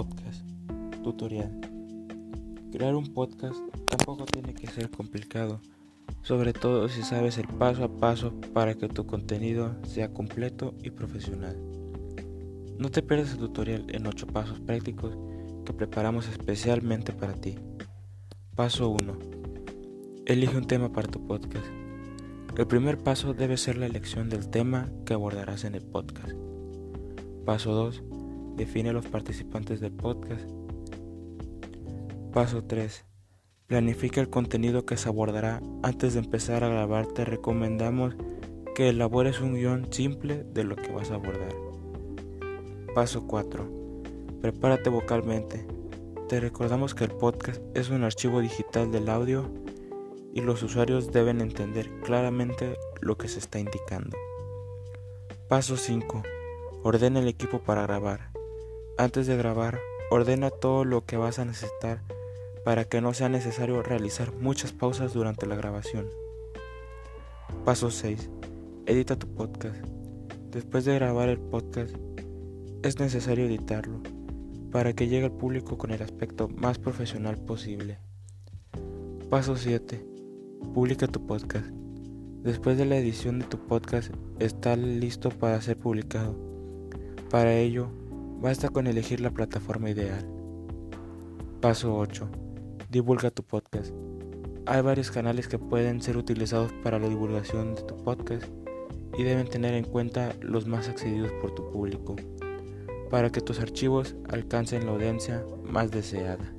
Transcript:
Podcast. Tutorial. Crear un podcast tampoco tiene que ser complicado, sobre todo si sabes el paso a paso para que tu contenido sea completo y profesional. No te pierdas el tutorial en 8 pasos prácticos que preparamos especialmente para ti. Paso 1. Elige un tema para tu podcast. El primer paso debe ser la elección del tema que abordarás en el podcast. Paso 2 Define los participantes del podcast. Paso 3. Planifica el contenido que se abordará. Antes de empezar a grabar te recomendamos que elabores un guion simple de lo que vas a abordar. Paso 4. Prepárate vocalmente. Te recordamos que el podcast es un archivo digital del audio y los usuarios deben entender claramente lo que se está indicando. Paso 5. Ordena el equipo para grabar. Antes de grabar, ordena todo lo que vas a necesitar para que no sea necesario realizar muchas pausas durante la grabación. Paso 6. Edita tu podcast. Después de grabar el podcast, es necesario editarlo para que llegue al público con el aspecto más profesional posible. Paso 7. Publica tu podcast. Después de la edición de tu podcast, está listo para ser publicado. Para ello, Basta con elegir la plataforma ideal. Paso 8. Divulga tu podcast. Hay varios canales que pueden ser utilizados para la divulgación de tu podcast y deben tener en cuenta los más accedidos por tu público para que tus archivos alcancen la audiencia más deseada.